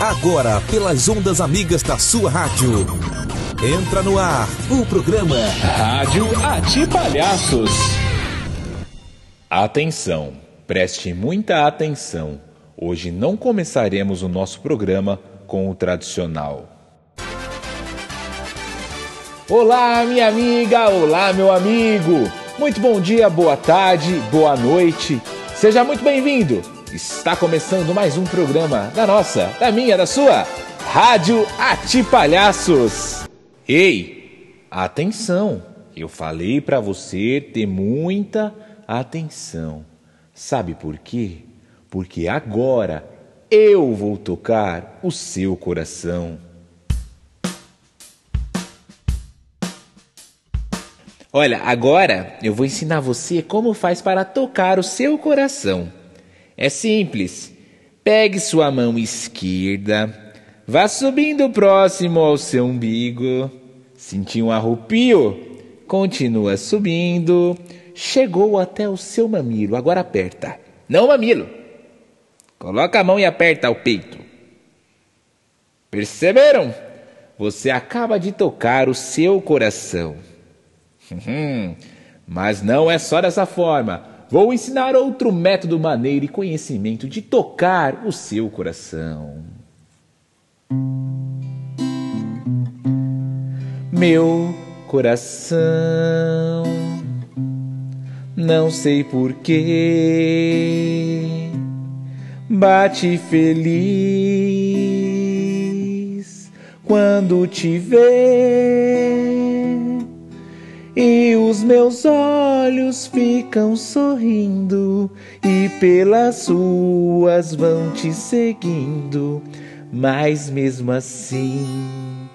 Agora, pelas ondas amigas da sua rádio. Entra no ar o programa Rádio Ati Palhaços. Atenção, preste muita atenção. Hoje não começaremos o nosso programa com o tradicional. Olá, minha amiga! Olá, meu amigo! Muito bom dia, boa tarde, boa noite. Seja muito bem-vindo. Está começando mais um programa da nossa, da minha, da sua Rádio Ati Palhaços. Ei, atenção! Eu falei para você ter muita atenção. Sabe por quê? Porque agora eu vou tocar o seu coração. Olha, agora eu vou ensinar você como faz para tocar o seu coração. É simples. Pegue sua mão esquerda, Vá subindo próximo ao seu umbigo. Sentiu um arrupio? Continua subindo. Chegou até o seu mamilo. Agora aperta. Não mamilo. Coloca a mão e aperta o peito. Perceberam? Você acaba de tocar o seu coração. Mas não é só dessa forma. Vou ensinar outro método, maneira e conhecimento de tocar o seu coração. Meu coração, não sei porquê, bate feliz quando te vê. E os meus olhos ficam sorrindo, e pelas ruas vão te seguindo mas mesmo assim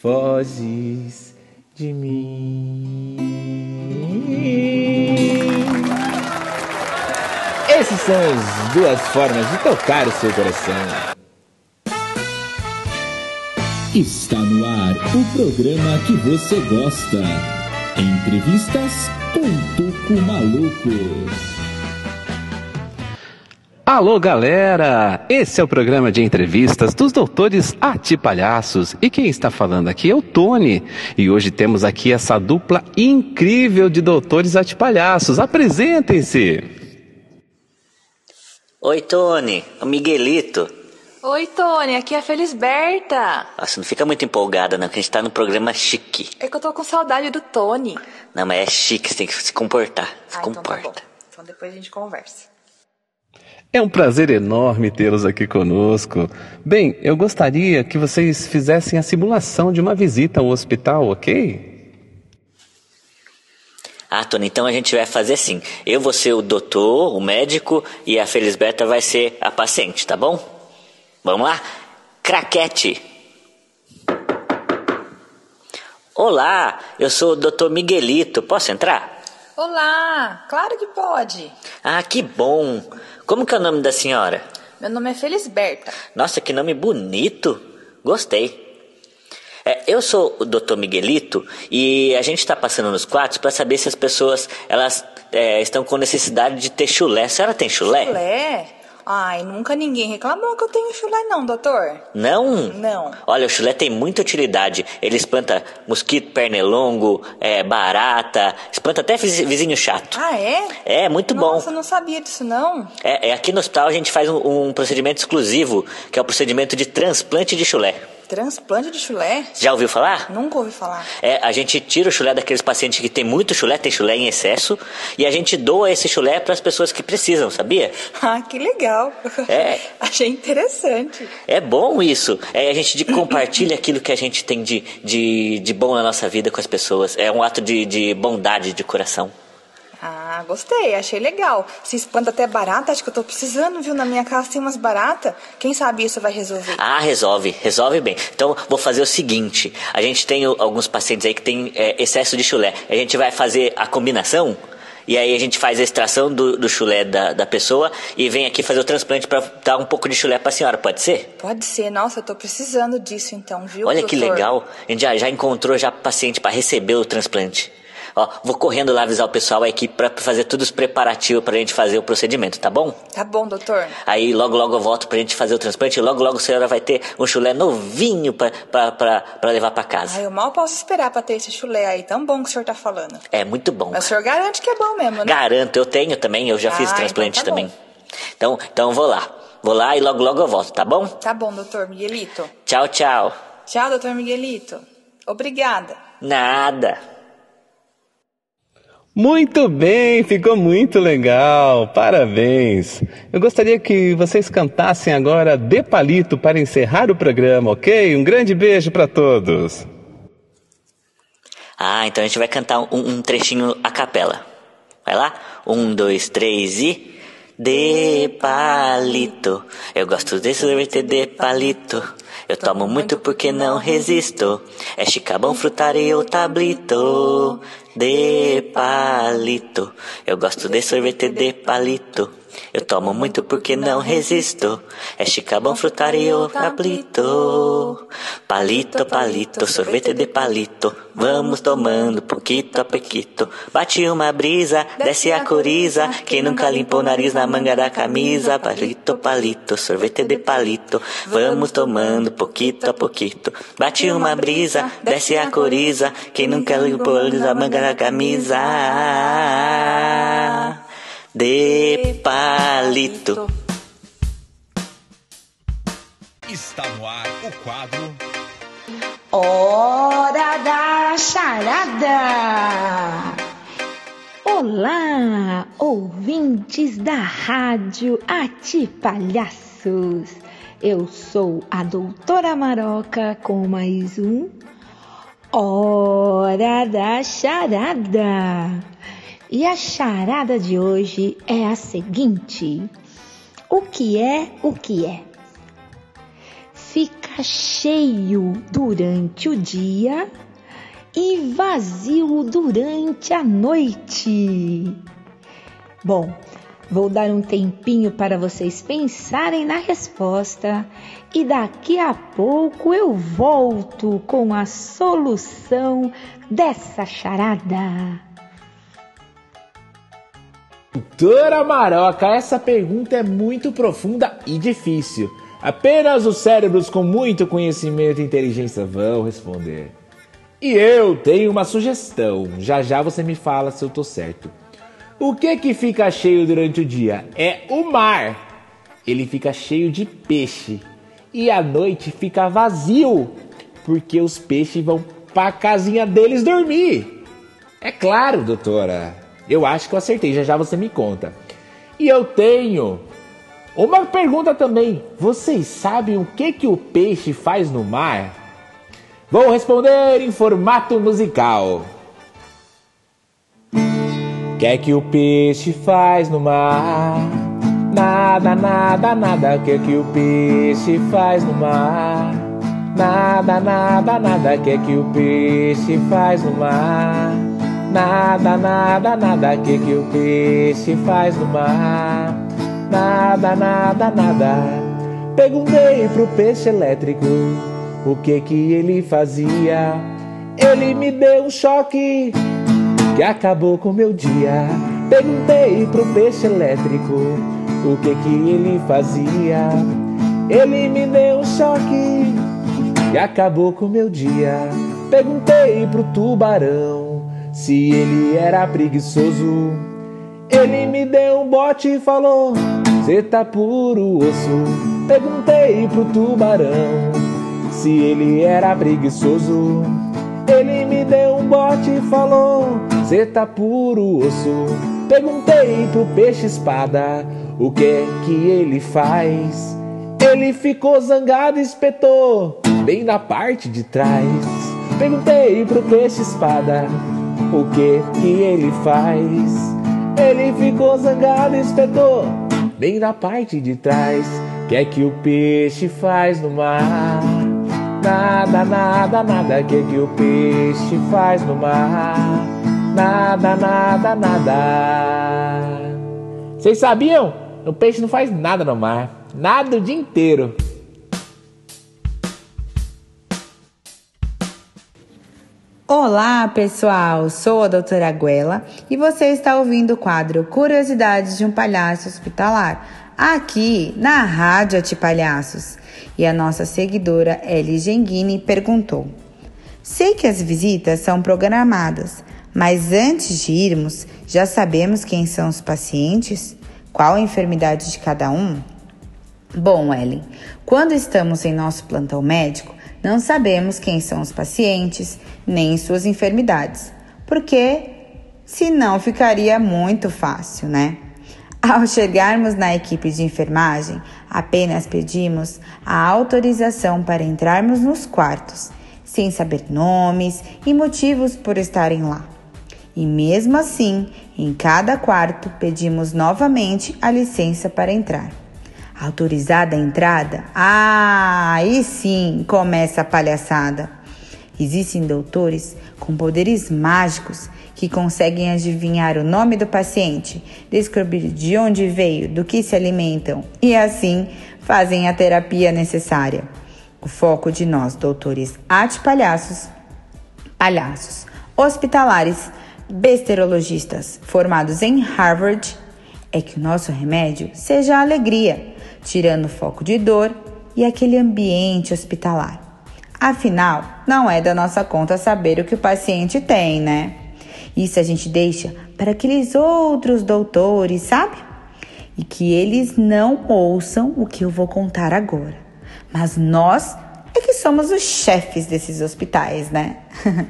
foges de mim. Essas são as duas formas de tocar o seu coração. Está no ar o programa que você gosta. Entrevistas com Tuco Maluco. Alô, galera! Esse é o programa de entrevistas dos doutores Ati Palhaços. E quem está falando aqui é o Tony. E hoje temos aqui essa dupla incrível de doutores Ati Palhaços. Apresentem-se! Oi, Tony. O Miguelito. Oi, Tony. Aqui é a Felisberta. Nossa, não fica muito empolgada, não, que a gente tá no programa chique. É que eu tô com saudade do Tony. Não, mas é chique, você tem que se comportar. Se ah, comporta. Então, tá então depois a gente conversa. É um prazer enorme tê-los aqui conosco. Bem, eu gostaria que vocês fizessem a simulação de uma visita ao hospital, ok? Ah, Tony, então a gente vai fazer assim. Eu vou ser o doutor, o médico, e a Felisberta vai ser a paciente, tá bom? Vamos lá? Craquete. Olá, eu sou o doutor Miguelito. Posso entrar? Olá, claro que pode. Ah, que bom. Como que é o nome da senhora? Meu nome é Felisberta. Nossa, que nome bonito. Gostei. É, eu sou o Dr. Miguelito e a gente está passando nos quartos para saber se as pessoas elas é, estão com necessidade de ter chulé. A senhora tem chulé? Chulé? Ai, nunca ninguém reclamou que eu tenho chulé não, doutor. Não? Não. Olha, o chulé tem muita utilidade. Ele espanta mosquito, pernilongo, é, barata, espanta até vizinho chato. Ah, é? É, muito Nossa, bom. Nossa, não sabia disso não. É, é, aqui no hospital a gente faz um, um procedimento exclusivo, que é o procedimento de transplante de chulé. Transplante de chulé? Já ouviu falar? Nunca ouvi falar. É, a gente tira o chulé daqueles pacientes que tem muito chulé, tem chulé em excesso, e a gente doa esse chulé para as pessoas que precisam, sabia? Ah, que legal. É. Achei interessante. É bom isso. É, a gente compartilha aquilo que a gente tem de, de, de bom na nossa vida com as pessoas. É um ato de, de bondade de coração. Ah, gostei, achei legal. Se espanta até barata, acho que eu tô precisando, viu? Na minha casa tem umas baratas. Quem sabe isso vai resolver? Ah, resolve, resolve bem. Então, vou fazer o seguinte: a gente tem alguns pacientes aí que tem é, excesso de chulé. A gente vai fazer a combinação. E aí a gente faz a extração do, do chulé da, da pessoa e vem aqui fazer o transplante para dar um pouco de chulé para a senhora, pode ser? Pode ser, nossa, eu tô precisando disso então, viu? Olha doutor? que legal, a gente já, já encontrou já paciente para receber o transplante. Ó, vou correndo lá avisar o pessoal, a equipe, pra fazer todos os preparativos pra gente fazer o procedimento, tá bom? Tá bom, doutor. Aí logo logo eu volto pra gente fazer o transplante e logo logo a senhora vai ter um chulé novinho pra levar pra casa. Ai, eu mal posso esperar pra ter esse chulé aí, tão bom que o senhor tá falando. É muito bom. Mas o senhor garante que é bom mesmo, né? Garanto, eu tenho também, eu já Ah, fiz então transplante tá também. bom. Então, então vou lá. Vou lá e logo logo eu volto, tá bom? Tá bom, doutor Miguelito. Tchau, tchau. Tchau, doutor Miguelito. Obrigada. Nada. Muito bem, ficou muito legal. Parabéns. Eu gostaria que vocês cantassem agora De Palito para encerrar o programa, ok? Um grande beijo para todos. Ah, então a gente vai cantar um, um trechinho a capela. Vai lá? Um, dois, três e. De palito, eu gosto de sorvete de palito. Eu tomo muito porque não resisto. É chicabão, frutaria ou tablito. De palito, eu gosto de sorvete de palito. Eu tomo muito porque não resisto. É chicabão, frutaria ou tablito. Palito, palito, sorvete de palito. Vamos tomando pouquito a pouquito. Bate uma brisa, desce a coriza. Quem nunca limpou o nariz na manga da camisa? Palito, palito, sorvete de palito. Vamos tomando pouquito a pouquito. Bate uma brisa, desce a coriza. Quem nunca limpou o nariz na manga da camisa? De palito. Está no ar o quadro Hora da charada! Olá, ouvintes da Rádio Ati Palhaços! Eu sou a doutora Maroca com mais um Hora da Charada! E a charada de hoje é a seguinte: O que é o que é? fica cheio durante o dia e vazio durante a noite. Bom, vou dar um tempinho para vocês pensarem na resposta e daqui a pouco eu volto com a solução dessa charada. Doutora Maroca, essa pergunta é muito profunda e difícil. Apenas os cérebros com muito conhecimento e inteligência vão responder. E eu tenho uma sugestão. Já já você me fala se eu tô certo. O que que fica cheio durante o dia? É o mar. Ele fica cheio de peixe. E à noite fica vazio, porque os peixes vão pra casinha deles dormir. É claro, doutora. Eu acho que eu acertei, já já você me conta. E eu tenho uma pergunta também. Vocês sabem o que que o peixe faz no mar? Vou responder em formato musical. Que é que o peixe faz no mar? Nada, nada, nada. O que é que o peixe faz no mar? Nada, nada, nada. O que é que o peixe faz no mar? Nada, nada, nada. O que é que o peixe faz no mar? Nada, nada, nada. Perguntei pro peixe elétrico o que que ele fazia. Ele me deu um choque que acabou com meu dia. Perguntei pro peixe elétrico o que que ele fazia. Ele me deu um choque que acabou com meu dia. Perguntei pro tubarão se ele era preguiçoso. Ele me deu um bote e falou: Cê tá puro osso. Perguntei pro tubarão se ele era preguiçoso. Ele me deu um bote e falou: Cê tá puro osso. Perguntei pro peixe espada o que é que ele faz. Ele ficou zangado e espetou bem na parte de trás. Perguntei pro peixe espada o que que ele faz. Ele ficou zangado e espetou bem na parte de trás. Que é que o peixe faz no mar? Nada, nada, nada. Que é que o peixe faz no mar? Nada, nada, nada. Vocês sabiam? O peixe não faz nada no mar. Nada o dia inteiro. Olá, pessoal! Sou a doutora Guela e você está ouvindo o quadro Curiosidades de um Palhaço Hospitalar, aqui na Rádio Atipalhaços. E a nossa seguidora Ellie Genghini perguntou: Sei que as visitas são programadas, mas antes de irmos, já sabemos quem são os pacientes? Qual a enfermidade de cada um? Bom, Ellen, quando estamos em nosso plantão médico, não sabemos quem são os pacientes nem suas enfermidades, porque senão ficaria muito fácil, né? Ao chegarmos na equipe de enfermagem, apenas pedimos a autorização para entrarmos nos quartos, sem saber nomes e motivos por estarem lá. E mesmo assim, em cada quarto pedimos novamente a licença para entrar. Autorizada a entrada? Ah, aí sim começa a palhaçada. Existem doutores com poderes mágicos que conseguem adivinhar o nome do paciente, descobrir de onde veio, do que se alimentam e assim fazem a terapia necessária. O foco de nós, doutores arte-palhaços, palhaços, hospitalares, besterologistas formados em Harvard, é que o nosso remédio seja a alegria tirando o foco de dor e aquele ambiente hospitalar. Afinal, não é da nossa conta saber o que o paciente tem, né? Isso a gente deixa para aqueles outros doutores, sabe? E que eles não ouçam o que eu vou contar agora. Mas nós é que somos os chefes desses hospitais, né?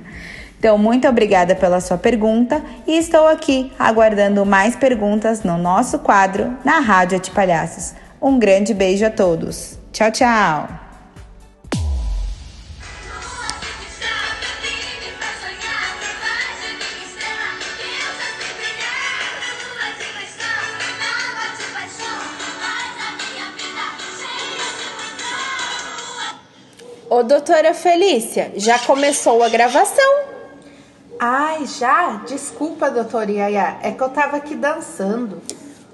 então, muito obrigada pela sua pergunta e estou aqui aguardando mais perguntas no nosso quadro na Rádio Atipalhaços. Um grande beijo a todos. Tchau, tchau! Ô, doutora Felícia, já começou a gravação? Ai, já? Desculpa, doutora Yaya, é que eu tava aqui dançando.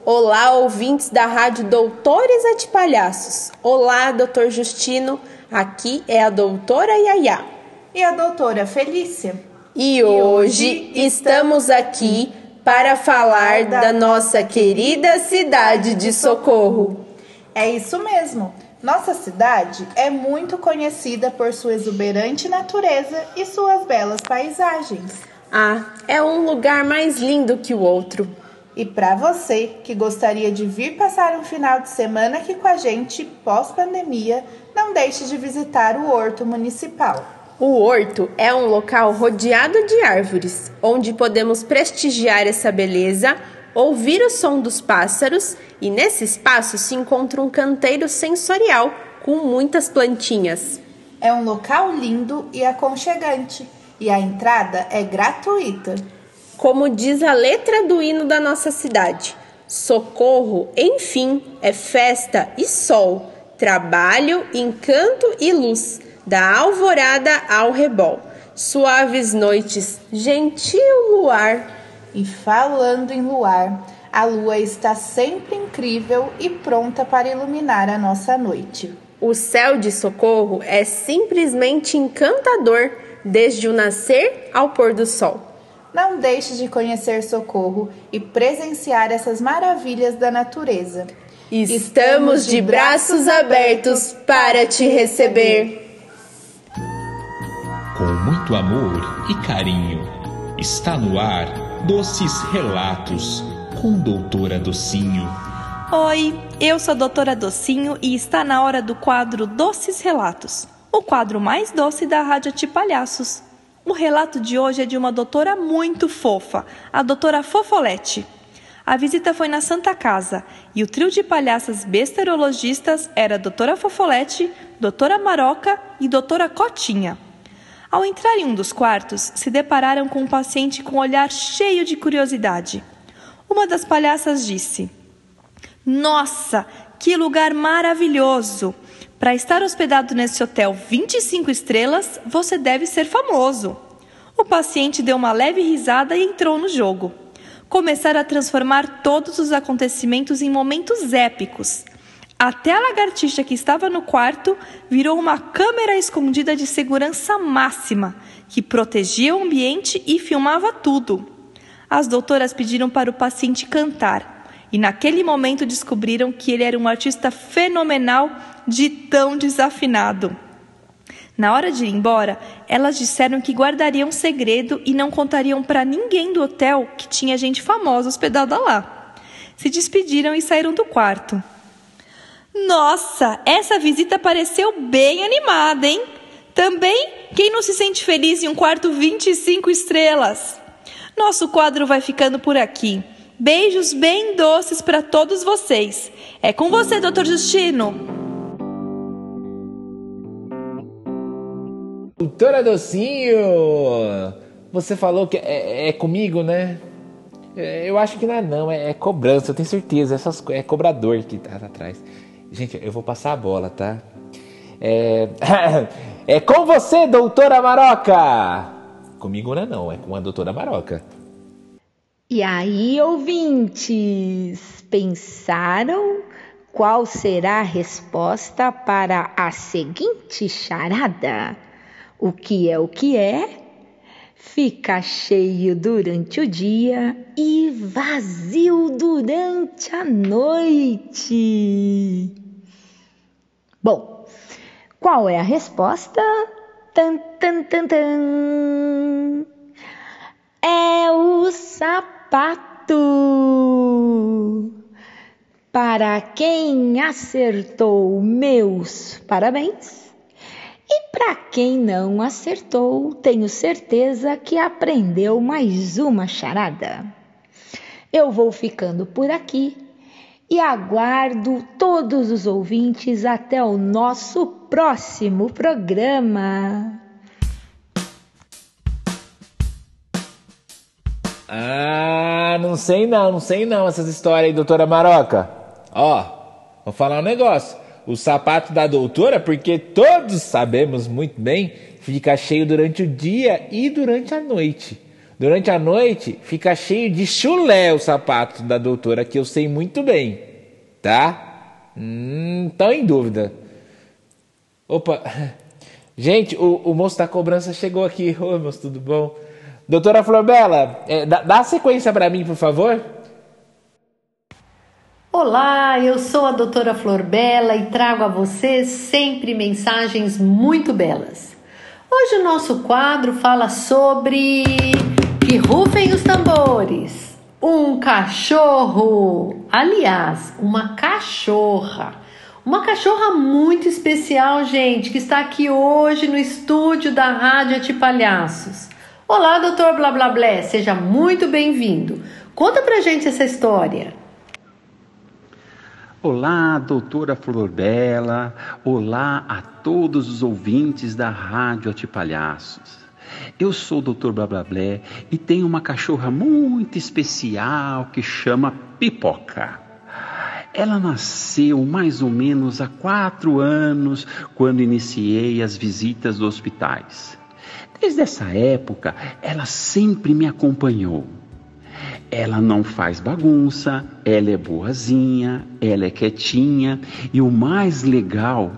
Olá, ouvintes da Rádio Doutores Atipalhaços. Olá, doutor Justino. Aqui é a doutora Yaya. E a doutora Felícia. E, e hoje, estamos aqui para falar da, da nossa querida cidade de Socorro. É isso mesmo. Nossa cidade é muito conhecida por sua exuberante natureza e suas belas paisagens. Ah, é um lugar mais lindo que o outro. E para você que gostaria de vir passar um final de semana aqui com a gente pós-pandemia, não deixe de visitar o Horto Municipal. O Horto é um local rodeado de árvores, onde podemos prestigiar essa beleza, ouvir o som dos pássaros e nesse espaço se encontra um canteiro sensorial com muitas plantinhas. É um local lindo e aconchegante e a entrada é gratuita. Como diz a letra do hino da nossa cidade: socorro, enfim, é festa e sol, trabalho, encanto e luz, da alvorada ao rebol. Suaves noites, gentil luar. E falando em luar, a lua está sempre incrível e pronta para iluminar a nossa noite. O céu de socorro é simplesmente encantador, desde o nascer ao pôr do sol. Não deixe de conhecer Socorro e presenciar essas maravilhas da natureza. Estamos de braços abertos para te receber. Com muito amor e carinho, está no ar Doces Relatos com Doutora Docinho. Oi, eu sou a Doutora Docinho e está na hora do quadro Doces Relatos, o quadro mais doce da Rádio Tipalhaços. O relato de hoje é de uma doutora muito fofa, a doutora Fofolete. A visita foi na Santa Casa e o trio de palhaças besterologistas era a doutora Fofolete, doutora Maroca e doutora Cotinha. Ao entrar em um dos quartos, se depararam com um paciente com um olhar cheio de curiosidade. Uma das palhaças disse: Nossa, que lugar maravilhoso! Para estar hospedado nesse hotel 25 estrelas, você deve ser famoso. O paciente deu uma leve risada e entrou no jogo. Começaram a transformar todos os acontecimentos em momentos épicos. Até a lagartixa que estava no quarto virou uma câmera escondida de segurança máxima, que protegia o ambiente e filmava tudo. As doutoras pediram para o paciente cantar, e naquele momento descobriram que ele era um artista fenomenal de tão desafinado. Na hora de ir embora, elas disseram que guardariam segredo e não contariam para ninguém do hotel que tinha gente famosa hospedada lá. Se despediram e saíram do quarto. Nossa, essa visita pareceu bem animada, hein? Também, quem não se sente feliz em um quarto 25 estrelas? Nosso quadro vai ficando por aqui. Beijos bem doces para todos vocês. É com você, Dr. Justino. Doutora Docinho, você falou que é, é comigo, né? É, eu acho que não é não, é, é cobrança, eu tenho certeza. Essas, é cobrador que tá atrás. Gente, eu vou passar a bola, tá? É, é com você, doutora Maroca! Comigo não é não, é com a doutora Maroca. E aí, ouvintes, pensaram qual será a resposta para a seguinte charada? O que é o que é? Fica cheio durante o dia e vazio durante a noite. Bom, qual é a resposta? Tan, tan, tan, tan. É o sapato. Para quem acertou, meus parabéns. E para quem não acertou, tenho certeza que aprendeu mais uma charada. Eu vou ficando por aqui e aguardo todos os ouvintes até o nosso próximo programa. Ah, não sei não, não sei não essas histórias aí, doutora Maroca. Ó, vou falar um negócio. O sapato da doutora, porque todos sabemos muito bem, fica cheio durante o dia e durante a noite. Durante a noite fica cheio de chulé o sapato da doutora, que eu sei muito bem, tá? Hum, tô em dúvida. Opa, gente, o, o moço da cobrança chegou aqui. Oi, moço, tudo bom? Doutora Florbela, é, dá, dá sequência para mim, por favor. Olá, eu sou a doutora Florbela e trago a você sempre mensagens muito belas. Hoje o nosso quadro fala sobre que rufem os tambores. Um cachorro, aliás, uma cachorra. Uma cachorra muito especial, gente, que está aqui hoje no estúdio da Rádio Atipalhaços. Olá, doutor Blá Blá Blé, seja muito bem-vindo. Conta pra gente essa história. Olá, doutora Florbela. Olá a todos os ouvintes da Rádio Atipalhaços. Eu sou o Dr. Blablablé e tenho uma cachorra muito especial que chama Pipoca. Ela nasceu mais ou menos há quatro anos, quando iniciei as visitas dos hospitais. Desde essa época, ela sempre me acompanhou. Ela não faz bagunça, ela é boazinha, ela é quietinha e o mais legal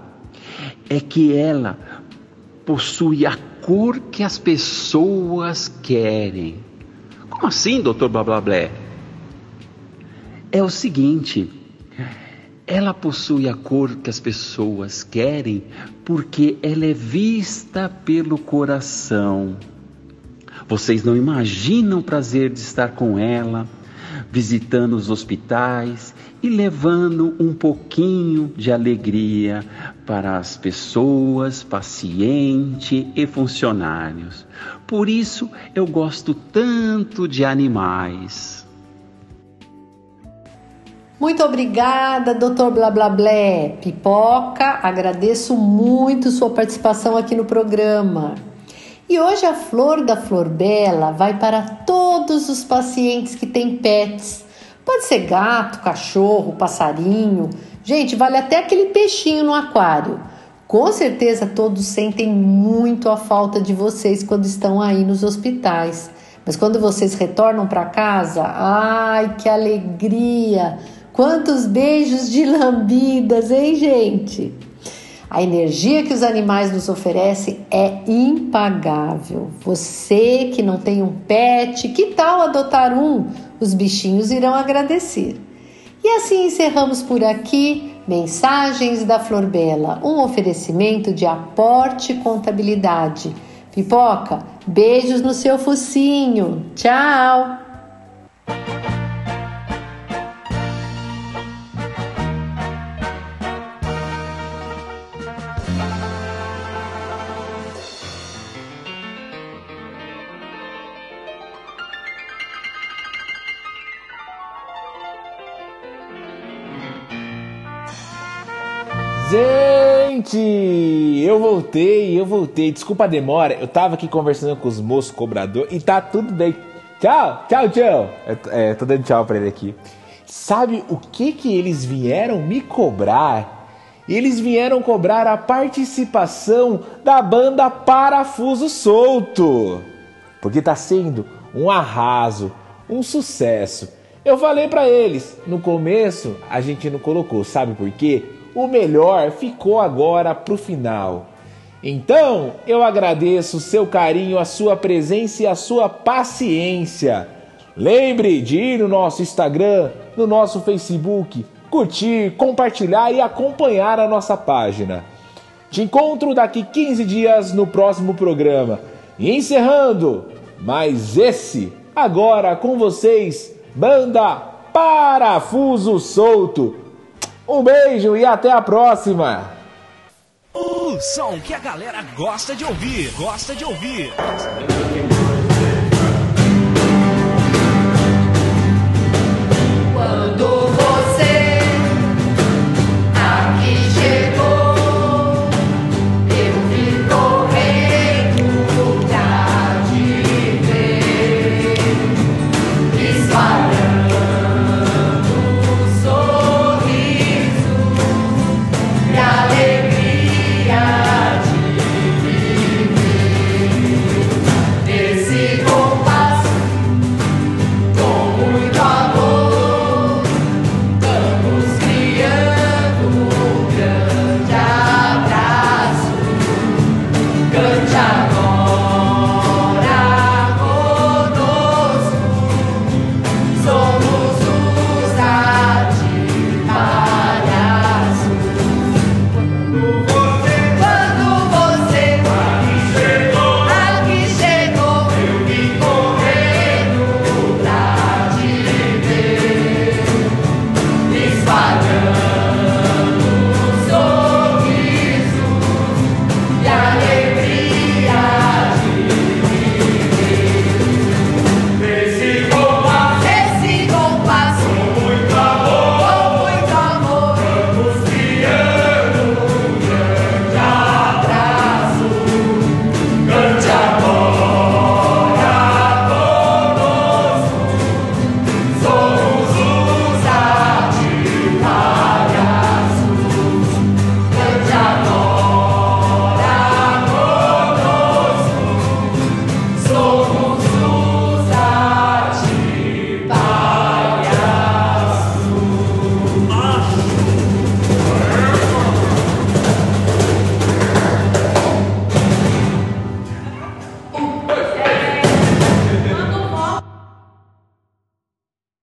é que ela possui a cor que as pessoas querem. Como assim, doutor Blablablé? É o seguinte, ela possui a cor que as pessoas querem porque ela é vista pelo coração. Vocês não imaginam o prazer de estar com ela, visitando os hospitais e levando um pouquinho de alegria para as pessoas, pacientes e funcionários. Por isso eu gosto tanto de animais. Muito obrigada, doutor Blá Blá Blé. Pipoca, agradeço muito sua participação aqui no programa. E hoje a flor da flor bela vai para todos os pacientes que têm pets. Pode ser gato, cachorro, passarinho. Gente, vale até aquele peixinho no aquário. Com certeza todos sentem muito a falta de vocês quando estão aí nos hospitais. Mas quando vocês retornam para casa, ai que alegria! Quantos beijos de lambidas, hein, gente? A energia que os animais nos oferecem é impagável. Você que não tem um pet, que tal adotar um? Os bichinhos irão agradecer. E assim encerramos por aqui Mensagens da Flor Bela, um oferecimento de aporte contabilidade. Pipoca, beijos no seu focinho. Tchau! Voltei, eu voltei. Desculpa a demora, eu tava aqui conversando com os moços cobrador e tá tudo bem. Tchau, tchau, tchau. É, tô dando tchau pra ele aqui. Sabe o que que eles vieram me cobrar? Eles vieram cobrar a participação da banda Parafuso Solto. Porque tá sendo um arraso, um sucesso. Eu falei para eles, no começo a gente não colocou, sabe por quê? o melhor ficou agora para o final. Então, eu agradeço o seu carinho, a sua presença e a sua paciência. Lembre de ir no nosso Instagram, no nosso Facebook, curtir, compartilhar e acompanhar a nossa página. Te encontro daqui 15 dias no próximo programa. E encerrando, mais esse, agora com vocês, Banda Parafuso Solto um beijo e até a próxima! Som que a galera gosta de ouvir, gosta de ouvir.